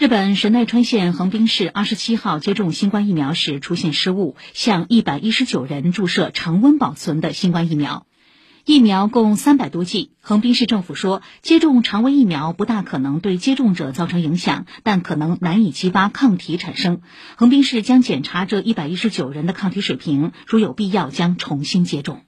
日本神奈川县横滨市二十七号接种新冠疫苗时出现失误向一百一十九人注射常温保存的新冠疫苗。疫苗共三百多剂横滨市政府说接种常温疫苗不大可能对接种者造成影响但可能难以激发抗体产生。横滨市将检查这一百一十九人的抗体水平如有必要将重新接种。